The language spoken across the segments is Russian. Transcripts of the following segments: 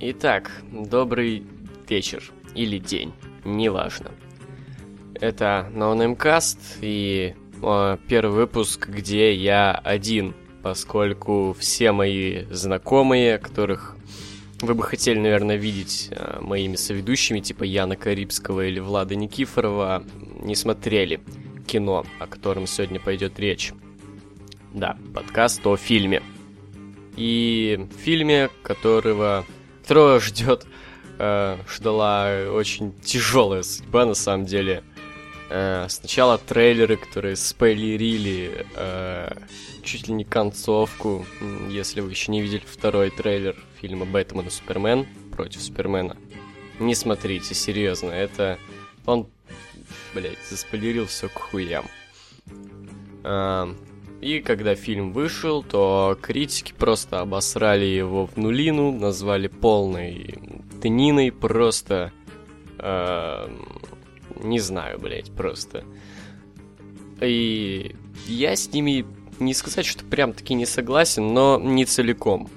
Итак, добрый вечер или день, неважно. Это NoNameCast и э, первый выпуск, где я один, поскольку все мои знакомые, которых вы бы хотели, наверное, видеть э, моими соведущими, типа Яна Карибского или Влада Никифорова, не смотрели кино, о котором сегодня пойдет речь. Да, подкаст о фильме. И фильме, которого, которого ждет, э, ждала очень тяжелая судьба на самом деле. Э, сначала трейлеры, которые спойлерили э, чуть ли не концовку. Если вы еще не видели второй трейлер фильма «Бэтмен и Супермен» против Супермена, не смотрите, серьезно, это... Он, блядь, заспойлерил все к хуям. Э, и когда фильм вышел, то критики просто обосрали его в нулину, назвали полной тниной, просто... Э, не знаю, блять, просто. И я с ними не сказать, что прям таки не согласен, но не целиком.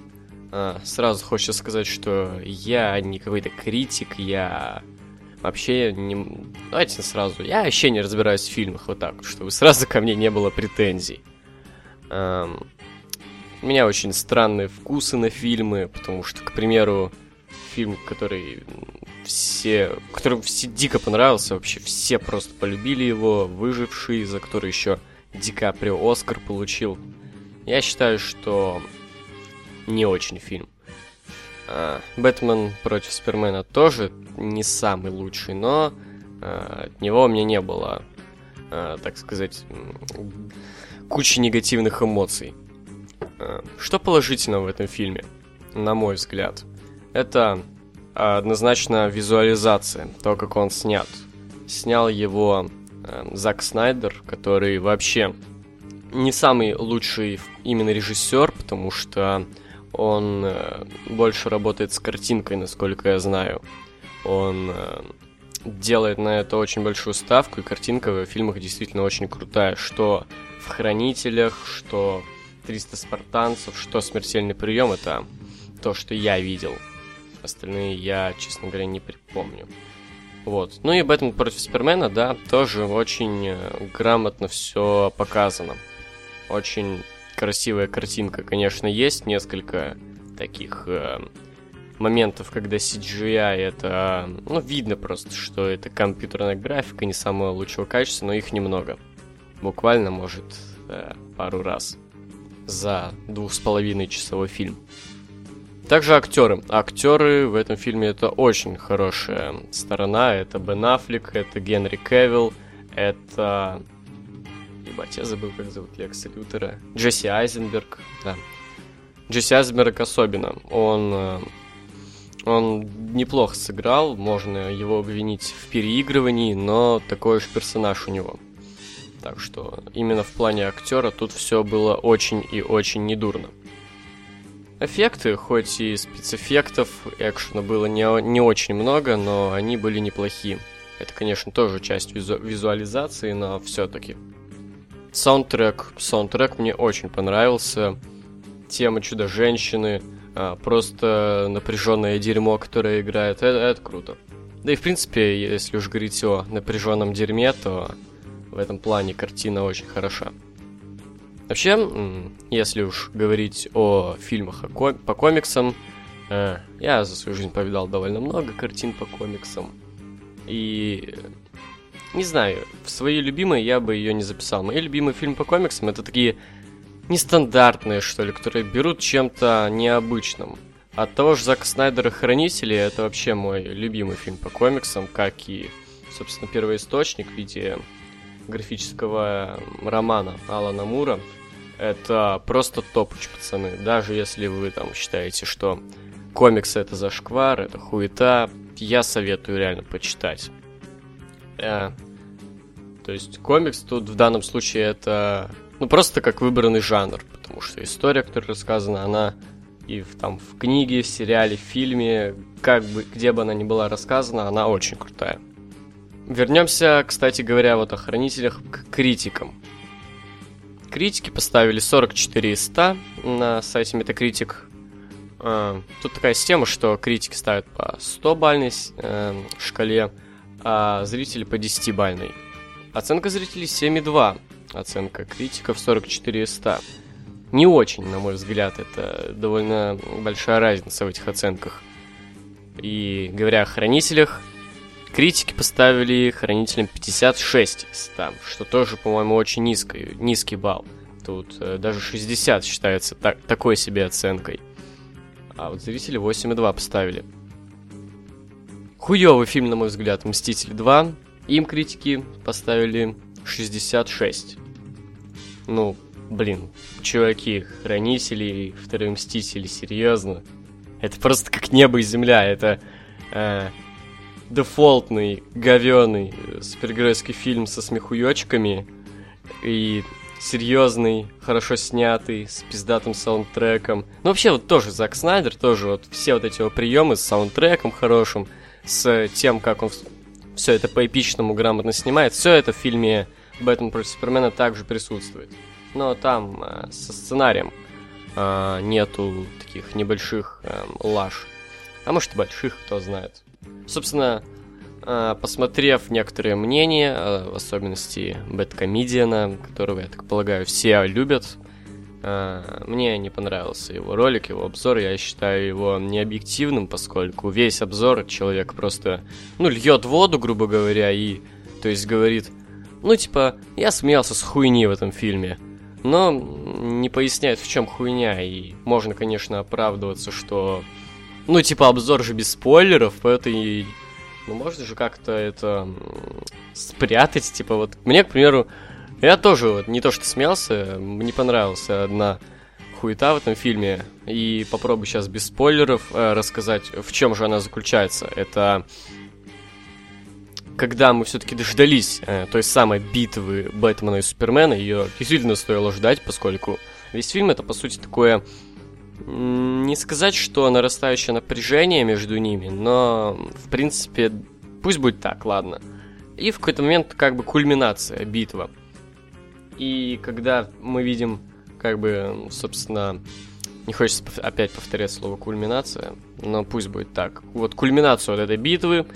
А, сразу хочется сказать, что я не какой-то критик, я вообще не... Давайте сразу, я вообще не разбираюсь в фильмах вот так, чтобы сразу ко мне не было претензий. Um, у меня очень странные вкусы на фильмы, потому что, к примеру, фильм, который все, который все дико понравился, вообще все просто полюбили его, выживший, за который еще Ди Каприо Оскар получил. Я считаю, что не очень фильм. А, Бэтмен против Супермена тоже не самый лучший, но а, от него у меня не было, а, так сказать, кучи негативных эмоций. Что положительного в этом фильме, на мой взгляд? Это однозначно визуализация, то, как он снят. Снял его э, Зак Снайдер, который вообще не самый лучший именно режиссер, потому что он э, больше работает с картинкой, насколько я знаю. Он э, делает на это очень большую ставку, и картинка в фильмах действительно очень крутая, что в «Хранителях», что «300 спартанцев», что «Смертельный прием» — это то, что я видел – Остальные я, честно говоря, не припомню. Вот. Ну и Бэтмен против Супермена, да, тоже очень э, грамотно все показано. Очень красивая картинка, конечно, есть несколько таких э, моментов, когда CGI это, ну, видно просто, что это компьютерная графика, не самого лучшего качества, но их немного. Буквально, может, э, пару раз за двух с половиной часовой фильм. Также актеры. Актеры в этом фильме это очень хорошая сторона. Это Бен Аффлек, это Генри Кевилл, это... Ебать, я забыл, как зовут Лекса Лютера. Джесси Айзенберг, да. Джесси Айзенберг особенно. Он, э, он неплохо сыграл, можно его обвинить в переигрывании, но такой же персонаж у него. Так что именно в плане актера тут все было очень и очень недурно. Эффекты, хоть и спецэффектов, экшена было не, не очень много, но они были неплохие. Это, конечно, тоже часть визу визуализации, но все-таки. Саундтрек. Саундтрек мне очень понравился. Тема Чудо-женщины. А, просто напряженное дерьмо, которое играет. Это, это круто. Да и в принципе, если уж говорить о напряженном дерьме, то в этом плане картина очень хороша. Вообще, если уж говорить о фильмах по комиксам, э, я за свою жизнь повидал довольно много картин по комиксам. И не знаю, в свои любимые я бы ее не записал. Мои любимые фильмы по комиксам это такие нестандартные, что ли, которые берут чем-то необычным. От того же Зака Снайдера «Хранители» это вообще мой любимый фильм по комиксам, как и, собственно, первый источник в виде графического романа Алана Мура – это просто топуч, пацаны. Даже если вы там считаете, что комиксы это зашквар, это хуета, я советую реально почитать. Э, то есть комикс тут в данном случае это ну просто как выбранный жанр, потому что история, которая рассказана, она и в, там в книге, в сериале, в фильме, как бы где бы она ни была рассказана, она очень крутая. Вернемся, кстати говоря, вот о хранителях к критикам. Критики поставили 44 из 100 на сайте Metacritic. э, тут такая система, что критики ставят по 100-бальной э, шкале, а зрители по 10-бальной. Оценка зрителей 7,2, оценка критиков 44 из 100. Не очень, на мой взгляд, это довольно большая разница в этих оценках. И говоря о хранителях, критики поставили хранителям 56 из 100, что тоже, по-моему, очень низкий, низкий балл. Тут э, даже 60 считается так, такой себе оценкой. А вот зрители 8,2 поставили. Хуёвый фильм, на мой взгляд, «Мстители 2». Им критики поставили 66. Ну, блин, чуваки, Хранители, Второй Мстители, серьезно. Это просто как небо и земля, это э, дефолтный, говёный супергеройский фильм со смехуёчками и серьезный, хорошо снятый, с пиздатым саундтреком. Ну, вообще, вот тоже Зак Снайдер, тоже вот все вот эти его приемы с саундтреком хорошим, с тем, как он все это по-эпичному грамотно снимает, все это в фильме «Бэтмен против Супермена» также присутствует. Но там э, со сценарием э, нету таких небольших э, лаж. А может и больших, кто знает. Собственно, э, посмотрев некоторые мнения, э, в особенности Бэткомедиана, которого, я так полагаю, все любят, мне не понравился его ролик, его обзор. Я считаю его необъективным, поскольку весь обзор человек просто, ну, льет воду, грубо говоря, и, то есть, говорит, ну, типа, я смеялся с хуйни в этом фильме но не поясняет, в чем хуйня, и можно, конечно, оправдываться, что... Ну, типа, обзор же без спойлеров, поэтому и... Ну, можно же как-то это спрятать, типа, вот... Мне, к примеру, я тоже вот не то что смеялся, мне понравилась одна хуета в этом фильме, и попробую сейчас без спойлеров э, рассказать, в чем же она заключается. Это когда мы все-таки дождались э, той самой битвы Бэтмена и Супермена, ее действительно стоило ждать, поскольку весь фильм это, по сути, такое... Не сказать, что нарастающее напряжение между ними, но, в принципе, пусть будет так, ладно. И в какой-то момент как бы кульминация, битва. И когда мы видим, как бы, собственно, не хочется опять повторять слово кульминация, но пусть будет так. Вот кульминацию вот этой битвы,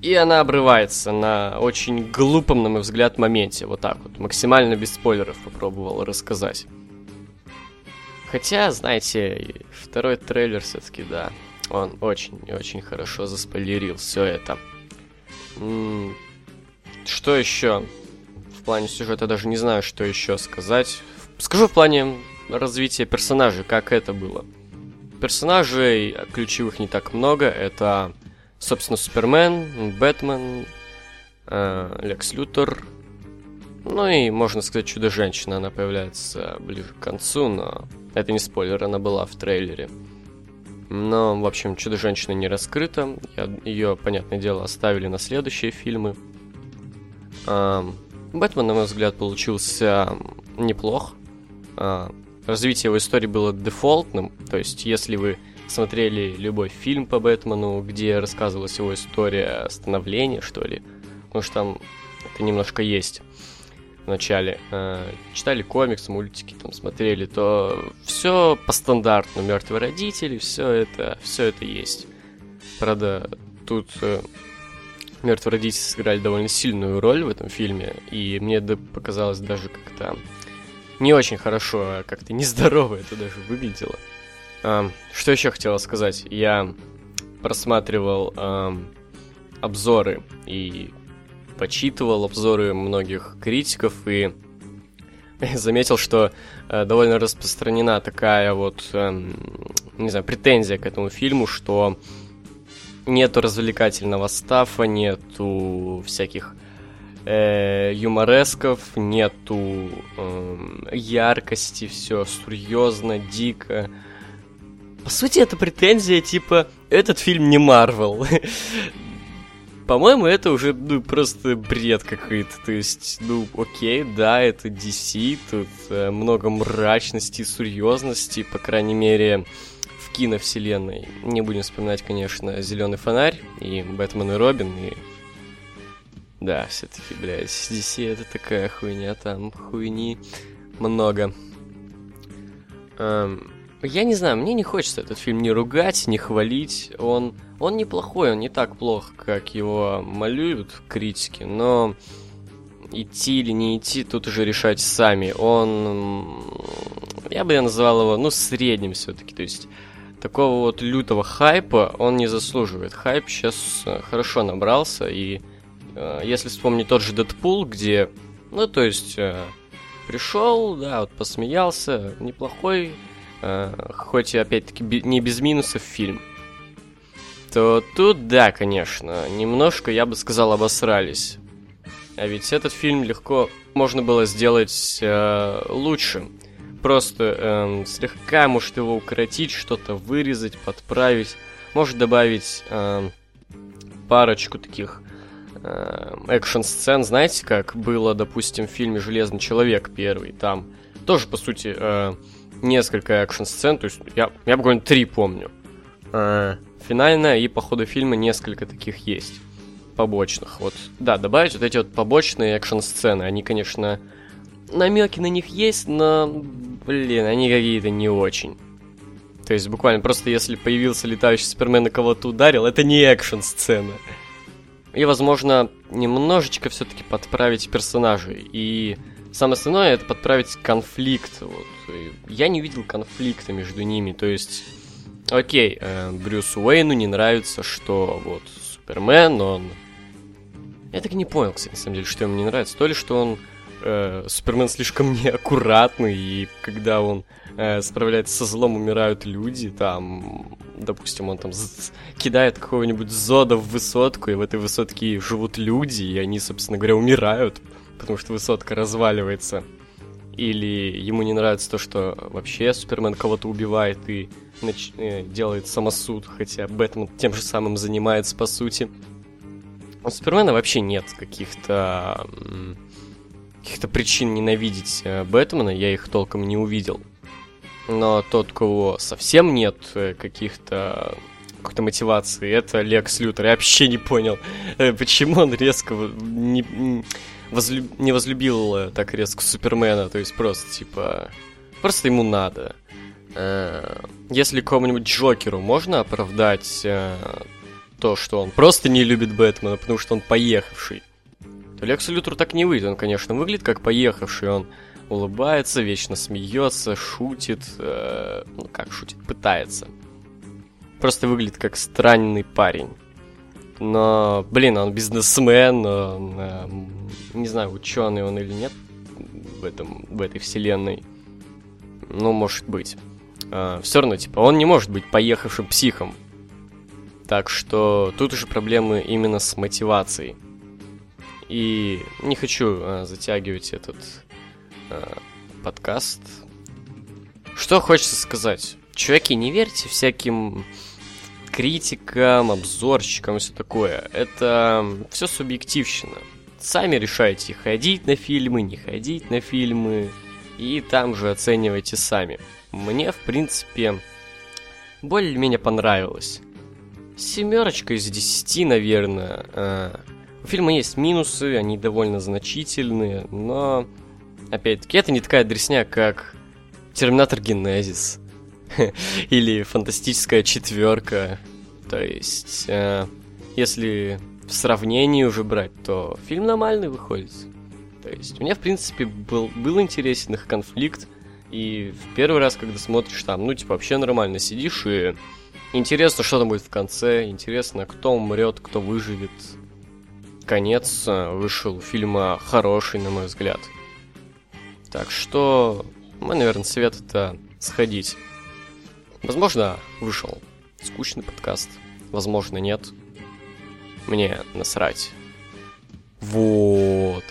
и она обрывается на очень глупом, на мой взгляд, моменте. Вот так вот. Максимально без спойлеров попробовал рассказать. Хотя, знаете, второй трейлер все-таки, да, он очень-очень хорошо заспойлерил все это. Что еще? Плане сюжета даже не знаю, что еще сказать. Скажу в плане развития персонажей, как это было. Персонажей ключевых не так много. Это собственно, Супермен, Бэтмен, э, Лекс Лютер, ну и, можно сказать, Чудо-женщина, она появляется ближе к концу, но это не спойлер, она была в трейлере. Но, в общем, Чудо-женщина не раскрыта, ее, понятное дело, оставили на следующие фильмы. Бэтмен, на мой взгляд, получился неплох. А, развитие его истории было дефолтным, то есть, если вы смотрели любой фильм по Бэтмену, где рассказывалась его история становления, что ли. Потому что там это немножко есть в начале. Э, читали комикс, мультики, там смотрели, то все по стандарту. Мертвые родители, все это, все это есть. Правда, тут э, мертвые родители сыграли довольно сильную роль в этом фильме, и мне показалось даже как-то не очень хорошо, а как-то нездорово это даже выглядело. А, что еще хотела сказать? Я просматривал а, обзоры и почитывал обзоры многих критиков и заметил, что э, довольно распространена такая вот, э, не знаю, претензия к этому фильму, что нету развлекательного стафа, нету всяких э, юморесков, нету э, яркости, все серьезно, дико. По сути, это претензия, типа, этот фильм не Марвел. По-моему, это уже, ну, просто бред какой-то. То есть, ну, окей, да, это DC, тут э, много мрачности, серьезности, по крайней мере, в киновселенной. Не будем вспоминать, конечно, Зеленый фонарь и Бэтмен и Робин, и да, все-таки, блядь, DC это такая хуйня, там хуйни много. Эм, я не знаю, мне не хочется этот фильм не ругать, не хвалить. Он, он неплохой, он не так плох, как его малюют критики, но идти или не идти, тут уже решать сами. Он, я бы я назвал его, ну, средним все-таки, то есть такого вот лютого хайпа он не заслуживает. Хайп сейчас э, хорошо набрался, и э, если вспомнить тот же Дэдпул, где, ну, то есть, э, пришел, да, вот посмеялся, неплохой, э, хоть и опять-таки не без минусов фильм, то тут, да, конечно, немножко, я бы сказал, обосрались. А ведь этот фильм легко можно было сделать э, лучше. Просто э, слегка, может, его укоротить, что-то вырезать, подправить. Может добавить э, парочку таких э, экшн-сцен. Знаете, как было, допустим, в фильме «Железный человек» первый. Там тоже, по сути, э, несколько экшн-сцен. То есть я, я буквально три помню. Э, финальная и по ходу фильма несколько таких есть побочных. Вот, да, добавить вот эти вот побочные экшн-сцены. Они, конечно, намеки на них есть, но, блин, они какие-то не очень. То есть, буквально, просто если появился летающий Супермен и кого-то ударил, это не экшн-сцена. И, возможно, немножечко все-таки подправить персонажей. И самое основное это подправить конфликт. Вот. Я не видел конфликта между ними. То есть, окей, э, Брюсу Уэйну не нравится, что вот Супермен, он я так и не понял, кстати, на самом деле, что ему не нравится. То ли, что он э, Супермен слишком неаккуратный, и когда он э, справляется со злом, умирают люди, там, допустим, он там кидает какого-нибудь зода в высотку, и в этой высотке живут люди, и они, собственно говоря, умирают, потому что высотка разваливается. Или ему не нравится то, что вообще Супермен кого-то убивает и нач- э, делает самосуд, хотя Бэтмен тем же самым занимается, по сути. У Супермена вообще нет каких-то каких-то причин ненавидеть э, Бэтмена, я их толком не увидел. Но тот, кого совсем нет э, каких-то какой-то мотивации, это Лекс Лютер. Я вообще не понял, э, почему он резко не, возлюб, не возлюбил так резко Супермена. То есть просто, типа, просто ему надо. Если кому-нибудь Джокеру можно оправдать то, что он просто не любит Бэтмена, потому что он поехавший, то Лексу Лютеру так не выйдет. Он, конечно, выглядит как поехавший, он улыбается, вечно смеется, шутит, э, ну как шутит, пытается. Просто выглядит как странный парень. Но, блин, он бизнесмен, он, э, не знаю, ученый он или нет в, этом, в этой вселенной. Ну, может быть. Э, все равно, типа, он не может быть поехавшим психом. Так что тут уже проблемы именно с мотивацией. И не хочу э, затягивать этот э, подкаст. Что хочется сказать? Чуваки, не верьте всяким критикам, обзорщикам и все такое. Это все субъективщина. Сами решайте, ходить на фильмы, не ходить на фильмы. И там же оценивайте сами. Мне, в принципе, более-менее понравилось семерочка из десяти, наверное. У фильма есть минусы, они довольно значительные, но, опять-таки, это не такая дресня, как Терминатор Генезис или Фантастическая четверка. То есть, а, если в сравнении уже брать, то фильм нормальный выходит. То есть, мне, в принципе, был, был интересен их конфликт, и в первый раз, когда смотришь там, ну, типа, вообще нормально сидишь и Интересно, что там будет в конце. Интересно, кто умрет, кто выживет. Конец э, вышел фильма хороший, на мой взгляд. Так что, мой, наверное, совет это сходить. Возможно, вышел скучный подкаст. Возможно, нет. Мне насрать. Вот.